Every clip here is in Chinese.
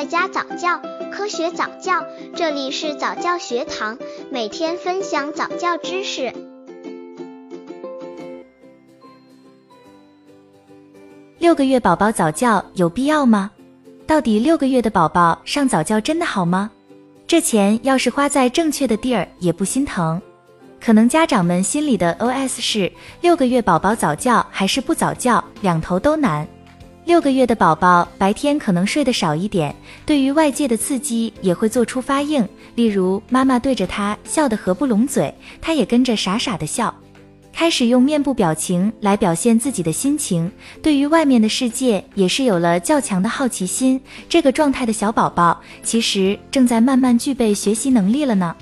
在家早教，科学早教，这里是早教学堂，每天分享早教知识。六个月宝宝早教有必要吗？到底六个月的宝宝上早教真的好吗？这钱要是花在正确的地儿，也不心疼。可能家长们心里的 OS 是：六个月宝宝早教还是不早教，两头都难。六个月的宝宝白天可能睡得少一点，对于外界的刺激也会做出发应，例如妈妈对着他笑得合不拢嘴，他也跟着傻傻的笑，开始用面部表情来表现自己的心情，对于外面的世界也是有了较强的好奇心。这个状态的小宝宝其实正在慢慢具备学习能力了呢。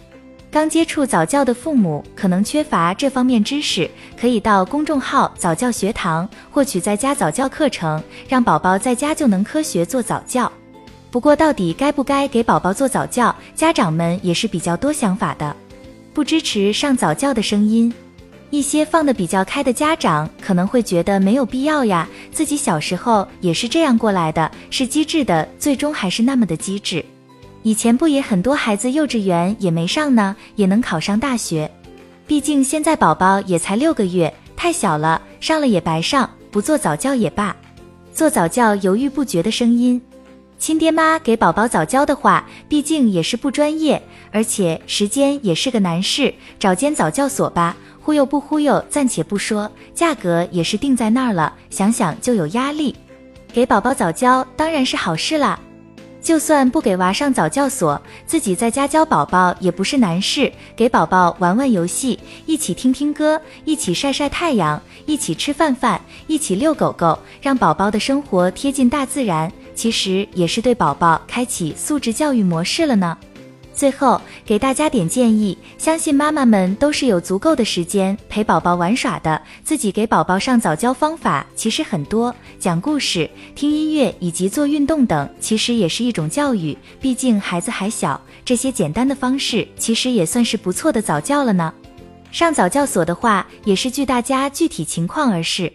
刚接触早教的父母可能缺乏这方面知识，可以到公众号早教学堂获取在家早教课程，让宝宝在家就能科学做早教。不过，到底该不该给宝宝做早教，家长们也是比较多想法的。不支持上早教的声音，一些放得比较开的家长可能会觉得没有必要呀，自己小时候也是这样过来的，是机智的，最终还是那么的机智。以前不也很多孩子幼稚园也没上呢，也能考上大学。毕竟现在宝宝也才六个月，太小了，上了也白上，不做早教也罢。做早教犹豫不决的声音，亲爹妈给宝宝早教的话，毕竟也是不专业，而且时间也是个难事，找间早教所吧。忽悠不忽悠暂且不说，价格也是定在那儿了，想想就有压力。给宝宝早教当然是好事啦。就算不给娃上早教所，自己在家教宝宝也不是难事。给宝宝玩玩游戏，一起听听歌，一起晒晒太阳，一起吃饭饭，一起遛狗狗，让宝宝的生活贴近大自然，其实也是对宝宝开启素质教育模式了呢。最后给大家点建议，相信妈妈们都是有足够的时间陪宝宝玩耍的。自己给宝宝上早教方法其实很多，讲故事、听音乐以及做运动等，其实也是一种教育。毕竟孩子还小，这些简单的方式其实也算是不错的早教了呢。上早教所的话，也是据大家具体情况而视。